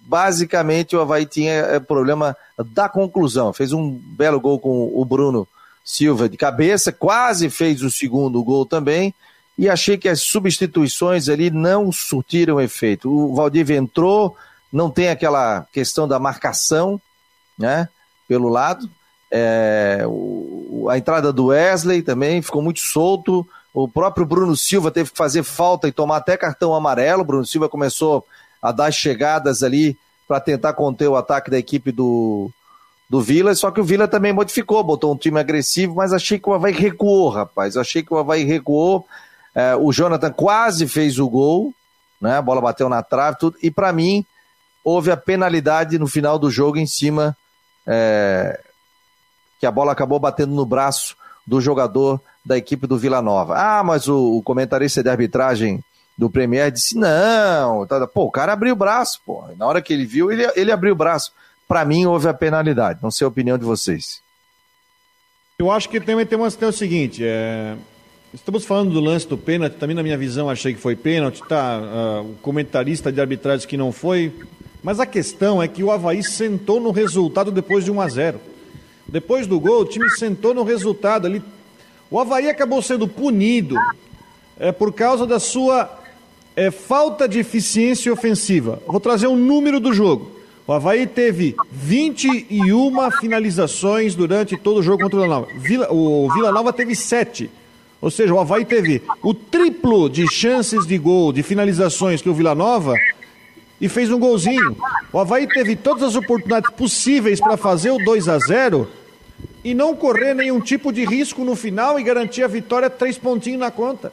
basicamente o Havaí tinha é, problema da conclusão. Fez um belo gol com o Bruno Silva de cabeça, quase fez o segundo gol também, e achei que as substituições ali não surtiram efeito. O Valdívia entrou, não tem aquela questão da marcação, né, pelo lado. É, o, a entrada do Wesley também ficou muito solto. O próprio Bruno Silva teve que fazer falta e tomar até cartão amarelo. O Bruno Silva começou a dar chegadas ali para tentar conter o ataque da equipe do, do Vila, só que o Vila também modificou, botou um time agressivo, mas achei que o Havaí recuou, rapaz. Achei que o Havaí recuou. É, o Jonathan quase fez o gol, né? A bola bateu na trave, tudo. E para mim, houve a penalidade no final do jogo em cima, é, que a bola acabou batendo no braço do jogador da equipe do Vila Nova. Ah, mas o, o comentarista de arbitragem do Premier disse: não, tá, pô, o cara abriu o braço, pô. Na hora que ele viu, ele, ele abriu o braço para mim houve a penalidade. Não sei a opinião de vocês. Eu acho que também tem uma questão seguinte, é... estamos falando do lance do pênalti, também na minha visão achei que foi pênalti, tá, uh, o comentarista de arbitragem que não foi, mas a questão é que o Havaí sentou no resultado depois de 1 a 0 Depois do gol, o time sentou no resultado ali. O Havaí acabou sendo punido é, por causa da sua é, falta de eficiência ofensiva. Vou trazer um número do jogo. O Havaí teve 21 finalizações durante todo o jogo contra o Vila Nova. Vila, o Vila Nova teve 7. Ou seja, o Havaí teve o triplo de chances de gol, de finalizações que o Vila Nova e fez um golzinho. O Havaí teve todas as oportunidades possíveis para fazer o 2 a 0 e não correr nenhum tipo de risco no final e garantir a vitória três pontinhos na conta.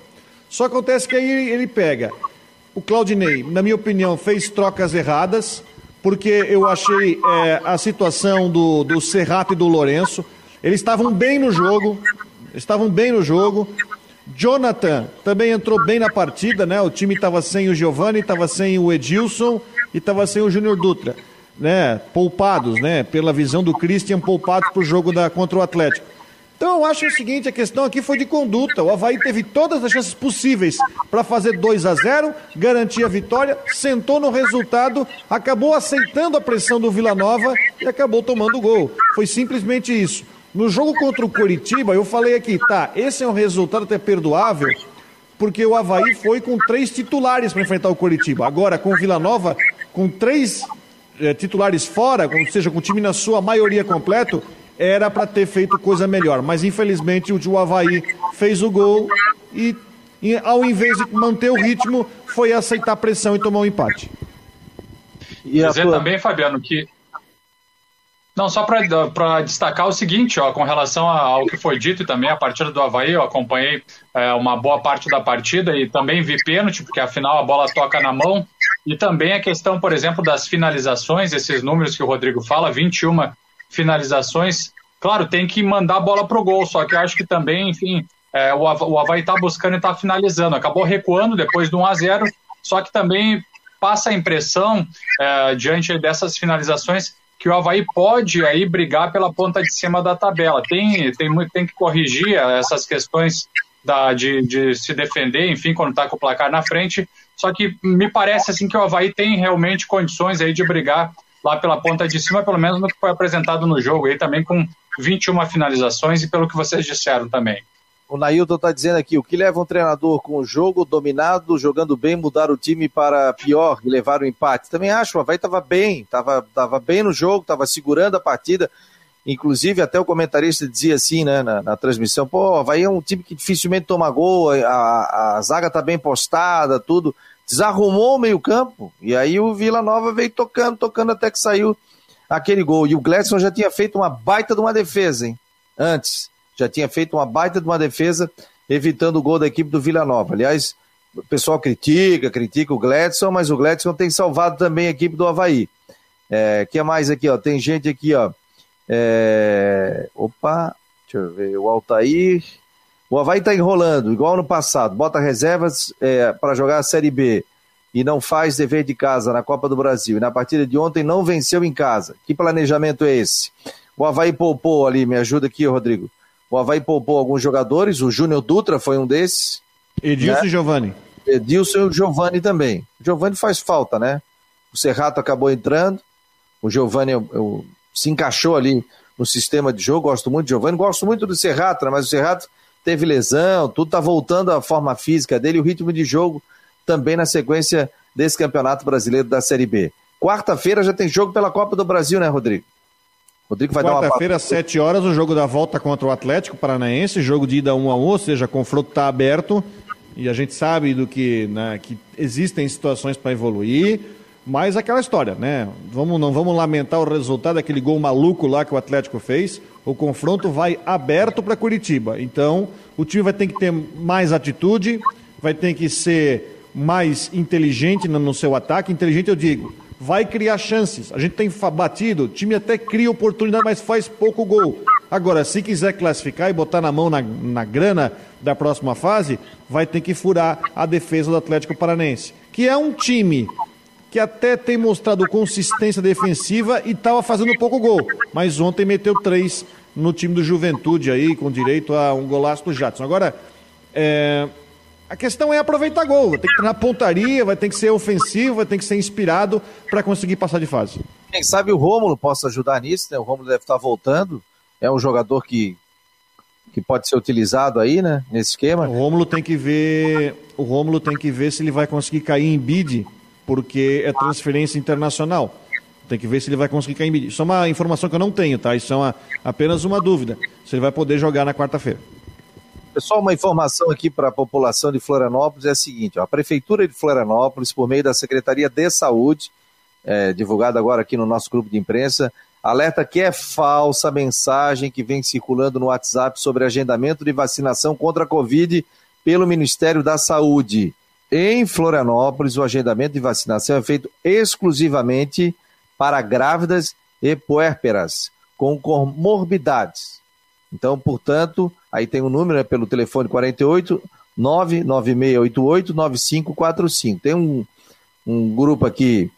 Só acontece que aí ele pega. O Claudinei, na minha opinião, fez trocas erradas, porque eu achei é, a situação do, do Serrato e do Lourenço. Eles estavam bem no jogo, estavam bem no jogo. Jonathan também entrou bem na partida, né? O time estava sem o Giovani, estava sem o Edilson e estava sem o Júnior Dutra, né? Poupados, né? Pela visão do Christian, poupados para o jogo da, contra o Atlético. Então eu acho o seguinte, a questão aqui foi de conduta. O Havaí teve todas as chances possíveis para fazer 2 a 0, garantir a vitória, sentou no resultado, acabou aceitando a pressão do Vila Nova e acabou tomando o gol. Foi simplesmente isso. No jogo contra o Coritiba, eu falei aqui, tá, esse é um resultado até perdoável, porque o Havaí foi com três titulares para enfrentar o Coritiba. Agora, com o Vila Nova, com três é, titulares fora, ou seja, com o time na sua maioria completo, era para ter feito coisa melhor. Mas infelizmente o Havaí fez o gol e, e, ao invés de manter o ritmo, foi aceitar a pressão e tomar um empate. E Dizer tua... também, Fabiano, que não, só para destacar o seguinte, ó, com relação ao que foi dito e também a partida do Havaí, eu acompanhei é, uma boa parte da partida e também vi pênalti, porque afinal a bola toca na mão. E também a questão, por exemplo, das finalizações, esses números que o Rodrigo fala, 21 finalizações. Claro, tem que mandar a bola para o gol, só que eu acho que também, enfim, é, o Havaí está buscando e está finalizando. Acabou recuando depois do 1 a 0 só que também passa a impressão, é, diante dessas finalizações, que o Havaí pode aí brigar pela ponta de cima da tabela. Tem, tem, tem que corrigir essas questões da, de, de se defender, enfim, quando está com o placar na frente. Só que me parece assim que o Havaí tem realmente condições aí de brigar lá pela ponta de cima, pelo menos no que foi apresentado no jogo, aí também com 21 finalizações e pelo que vocês disseram também. O Nailton está dizendo aqui: o que leva um treinador com o jogo dominado, jogando bem, mudar o time para pior e levar o empate? Também acho, o Havaí estava bem, estava tava bem no jogo, estava segurando a partida. Inclusive, até o comentarista dizia assim, né, na, na transmissão: pô, Havaí é um time que dificilmente toma gol, a, a, a zaga está bem postada, tudo. Desarrumou o meio-campo, e aí o Vila Nova veio tocando, tocando até que saiu aquele gol. E o Gladson já tinha feito uma baita de uma defesa, hein? Antes já tinha feito uma baita de uma defesa, evitando o gol da equipe do Vila Nova. Aliás, o pessoal critica, critica o Gladson, mas o Gladson tem salvado também a equipe do Havaí. É, que mais aqui, ó? Tem gente aqui, ó. É... Opa, deixa eu ver. O Altair. O Havaí tá enrolando, igual no passado. Bota reservas é, para jogar a Série B e não faz dever de casa na Copa do Brasil. E na partida de ontem não venceu em casa. Que planejamento é esse? O Havaí poupou ali, me ajuda aqui, Rodrigo. O Havaí poupou alguns jogadores, o Júnior Dutra foi um desses. Edilson né? e Giovanni. Edilson e Giovanni também. O Giovanni faz falta, né? O Serrato acabou entrando, o Giovanni eu, eu, se encaixou ali no sistema de jogo, gosto muito do Giovanni, gosto muito do Serrato, né? mas o Serrato teve lesão, tudo tá voltando à forma física dele, o ritmo de jogo também na sequência desse Campeonato Brasileiro da Série B. Quarta-feira já tem jogo pela Copa do Brasil, né, Rodrigo? Rodrigo vai Quarta-feira, às 7 horas, o jogo da volta contra o Atlético Paranaense, jogo de ida 1 a 1 ou seja, confronto está aberto. E a gente sabe do que, né, que existem situações para evoluir, mas aquela história, né? Vamos, não vamos lamentar o resultado daquele gol maluco lá que o Atlético fez. O confronto vai aberto para Curitiba. Então, o time vai ter que ter mais atitude, vai ter que ser mais inteligente no seu ataque. Inteligente, eu digo, vai criar chances. A gente tem batido, o time até cria oportunidade, mas faz pouco gol. Agora, se quiser classificar e botar na mão na, na grana da próxima fase, vai ter que furar a defesa do Atlético Paranense, que é um time que até tem mostrado consistência defensiva e estava fazendo pouco gol, mas ontem meteu três no time do Juventude aí, com direito a um golaço do Jadson. Agora, é, a questão é aproveitar gol. Vai ter que ter na pontaria, vai ter que ser ofensivo, vai ter que ser inspirado para conseguir passar de fase. Quem sabe o Rômulo possa ajudar nisso, né? O Rômulo deve estar voltando. É um jogador que que pode ser utilizado aí, né, nesse esquema. O Rômulo tem que ver, o Rômulo tem que ver se ele vai conseguir cair em bid, porque é transferência internacional. Tem que ver se ele vai conseguir cair em. Isso é uma informação que eu não tenho, tá? Isso é uma, apenas uma dúvida. Se ele vai poder jogar na quarta-feira. Pessoal, uma informação aqui para a população de Florianópolis é a seguinte: ó, a Prefeitura de Florianópolis, por meio da Secretaria de Saúde, é, divulgada agora aqui no nosso grupo de imprensa, alerta que é falsa a mensagem que vem circulando no WhatsApp sobre agendamento de vacinação contra a Covid pelo Ministério da Saúde. Em Florianópolis, o agendamento de vacinação é feito exclusivamente para grávidas e puérperas com comorbidades. Então, portanto, aí tem o um número né, pelo telefone 48 99688 9545. Tem um, um grupo aqui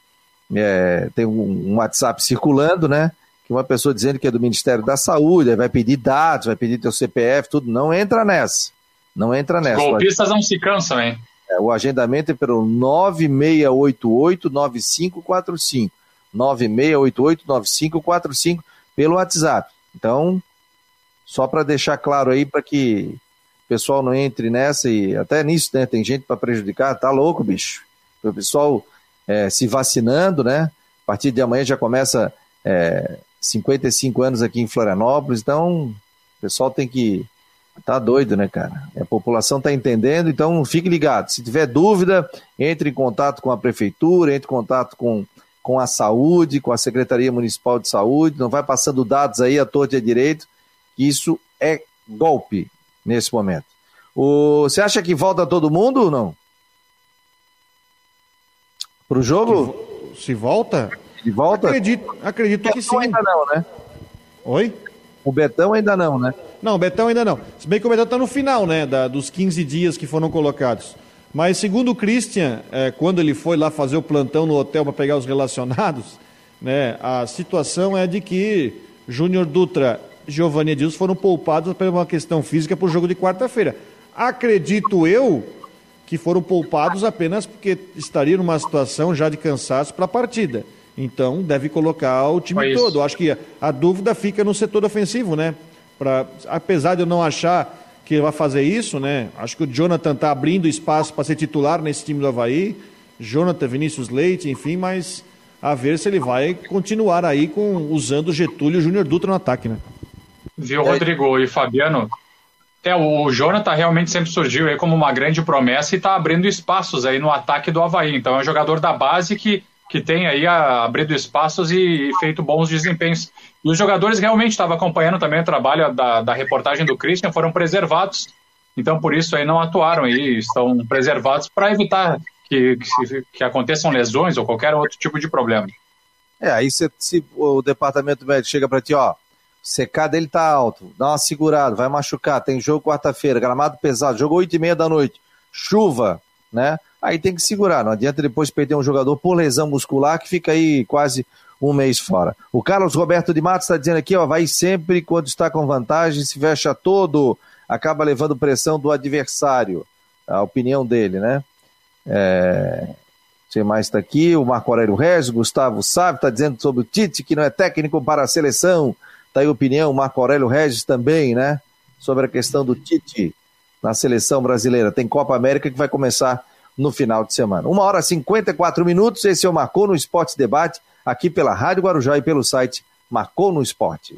é, tem um, WhatsApp circulando, né? Que uma pessoa dizendo que é do Ministério da Saúde, vai pedir dados, vai pedir teu CPF, tudo. Não entra nessa. Não entra nessa. Golpistas não se cansam, hein? É, o agendamento é pelo 9688-9545. 9688-9545 pelo WhatsApp. Então, só para deixar claro aí, para que o pessoal não entre nessa e até nisso, né? Tem gente para prejudicar, tá louco, bicho. O pessoal é, se vacinando, né? A partir de amanhã já começa é, 55 anos aqui em Florianópolis, então o pessoal tem que. Tá doido, né, cara? A população tá entendendo, então fique ligado. Se tiver dúvida, entre em contato com a prefeitura, entre em contato com, com a saúde, com a Secretaria Municipal de Saúde, não vai passando dados aí à torta e à direito, que isso é golpe nesse momento. O, você acha que volta todo mundo ou não? Pro jogo? Se volta? De volta? Acredito, acredito que sim. ainda não, né? Oi? O Betão ainda não, né? Não, Betão ainda não. Se bem que o Betão está no final, né? Da, dos 15 dias que foram colocados. Mas segundo o Christian, é, quando ele foi lá fazer o plantão no hotel para pegar os relacionados, né? A situação é de que Júnior Dutra e Giovanni Edilson foram poupados por uma questão física para o jogo de quarta-feira. Acredito eu que foram poupados apenas porque estariam numa situação já de cansaço para a partida. Então, deve colocar o time todo. Acho que a dúvida fica no setor ofensivo, né? Pra, apesar de eu não achar que vai fazer isso, né? Acho que o Jonathan está abrindo espaço para ser titular nesse time do Havaí. Jonathan, Vinícius Leite, enfim, mas a ver se ele vai continuar aí com usando Getúlio e Júnior Dutra no ataque, né? Viu, Rodrigo e Fabiano? É, o Jonathan realmente sempre surgiu aí como uma grande promessa e está abrindo espaços aí no ataque do Havaí. Então é um jogador da base que, que tem aí abrido espaços e, feito bons desempenhos. E os jogadores realmente estavam acompanhando também o trabalho da, da reportagem do Christian, foram preservados. Então por isso aí não atuaram e estão preservados para evitar que, que, que, aconteçam lesões ou qualquer outro tipo de problema. É, aí se, se o departamento médico chega para ti, ó, CK dele tá alto, dá uma segurada, vai machucar, tem jogo quarta-feira, gramado pesado, jogo 8 e meia da noite, chuva, né? Aí tem que segurar, não adianta depois perder um jogador por lesão muscular que fica aí quase um mês fora. O Carlos Roberto de Matos está dizendo aqui, ó, vai sempre quando está com vantagem, se fecha todo, acaba levando pressão do adversário. A opinião dele, né? É... Mais está aqui? O Marco Aurélio Regis, Gustavo Sábio está dizendo sobre o Tite, que não é técnico para a seleção. Está aí a opinião, Marco Aurélio Regis também, né? Sobre a questão do Tite na seleção brasileira. Tem Copa América que vai começar no final de semana. Uma hora e 54 minutos, esse é o Marcou no Esporte Debate, aqui pela Rádio Guarujá e pelo site Marcou no Esporte.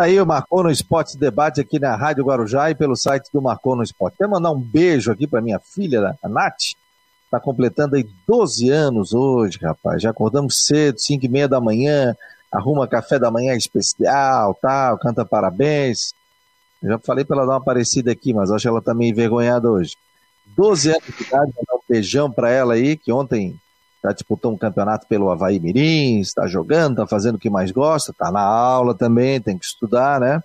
Tá aí o Marcou no Esporte Debate aqui na Rádio Guarujá e pelo site do Marcou no Esporte. Quero mandar um beijo aqui para minha filha, a Nath. Está completando aí 12 anos hoje, rapaz. Já acordamos cedo, 5 e meia da manhã, arruma café da manhã especial, tal, canta parabéns. Eu já falei para ela dar uma parecida aqui, mas acho que ela tá meio envergonhada hoje. 12 anos de idade, mandar um beijão para ela aí, que ontem já disputou um campeonato pelo Havaí Mirim, está jogando, está fazendo o que mais gosta, está na aula também, tem que estudar, né?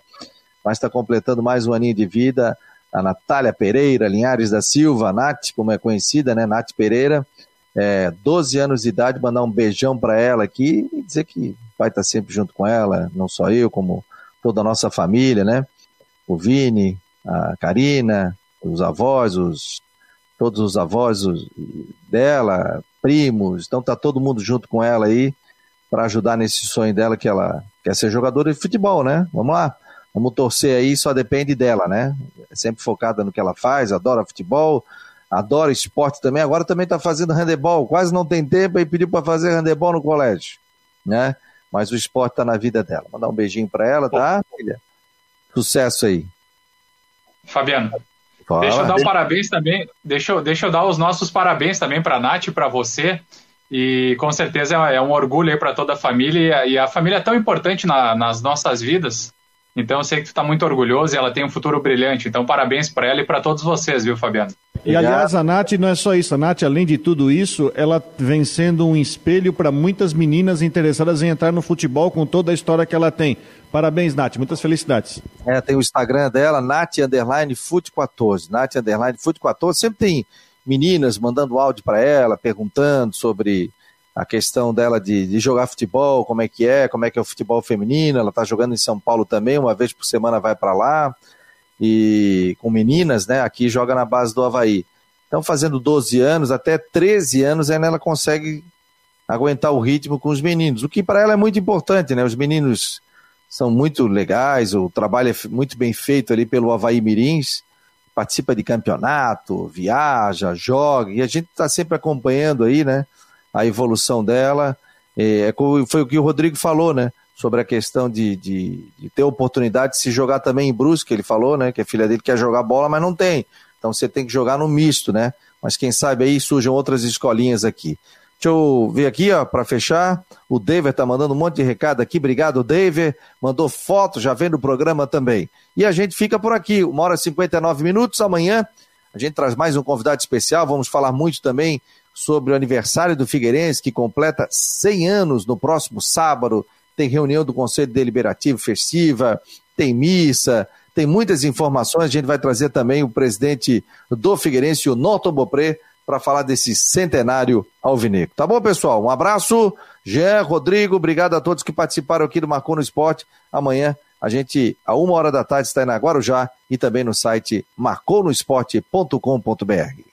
Mas está completando mais um aninho de vida. A Natália Pereira, Linhares da Silva, Nath, como é conhecida, né? Nath Pereira, é, 12 anos de idade, mandar um beijão para ela aqui e dizer que vai estar sempre junto com ela, não só eu, como toda a nossa família, né? O Vini, a Karina, os avós, os, todos os avós dela, primos, então tá todo mundo junto com ela aí para ajudar nesse sonho dela que ela quer ser jogadora de futebol, né? Vamos lá, vamos torcer aí, só depende dela, né? É sempre focada no que ela faz, adora futebol, adora esporte também. Agora também tá fazendo handebol, quase não tem tempo e pediu para fazer handebol no colégio, né? Mas o esporte tá na vida dela. Mandar um beijinho para ela, tá, filha? Sucesso aí. Fabiano. Fala. Deixa eu dar um parabéns também. Deixa eu, deixa eu dar os nossos parabéns também para a Nath e para você. E com certeza é um orgulho aí para toda a família. E a família é tão importante na, nas nossas vidas. Então eu sei que tu está muito orgulhoso e ela tem um futuro brilhante. Então parabéns para ela e para todos vocês, viu, Fabiano? E aliás, a Nath não é só isso. A Nath, além de tudo isso, ela vem sendo um espelho para muitas meninas interessadas em entrar no futebol com toda a história que ela tem. Parabéns, Nath. Muitas felicidades. É, tem o Instagram dela, Nath Underline Fute 14. Nath Underline Fute 14. Sempre tem meninas mandando áudio para ela, perguntando sobre a questão dela de, de, jogar futebol, como é que é, como é que é o futebol feminino. Ela está jogando em São Paulo também, uma vez por semana vai para lá. E com meninas, né? Aqui joga na base do Havaí. Então, fazendo 12 anos, até 13 anos, ainda ela consegue aguentar o ritmo com os meninos, o que para ela é muito importante, né? Os meninos são muito legais, o trabalho é muito bem feito ali pelo Havaí Mirins, participa de campeonato, viaja, joga, e a gente está sempre acompanhando aí, né, a evolução dela. É, é foi o que o Rodrigo falou, né, sobre a questão de, de, de, ter oportunidade de se jogar também em Brusque, ele falou, né, que a filha dele quer jogar bola, mas não tem. Então você tem que jogar no misto, né? Mas quem sabe aí surjam outras escolinhas aqui. Deixa eu ver aqui, ó, para fechar. O David tá mandando um monte de recado aqui. Obrigado, David. Mandou foto, já vendo o programa também. E a gente fica por aqui, uma hora e 59 minutos. Amanhã a gente traz mais um convidado especial. Vamos falar muito também sobre o aniversário do Figueirense, que completa 100 anos no próximo sábado. Tem reunião do Conselho Deliberativo festiva, tem missa, tem muitas informações. A gente vai trazer também o presidente do Figueirense, o Norton Bopré, para falar desse centenário alvinegro. Tá bom, pessoal? Um abraço. Jean, Rodrigo, obrigado a todos que participaram aqui do Marcou no Esporte. Amanhã a gente, a uma hora da tarde, está em Guarujá e também no site marconosport.com.br.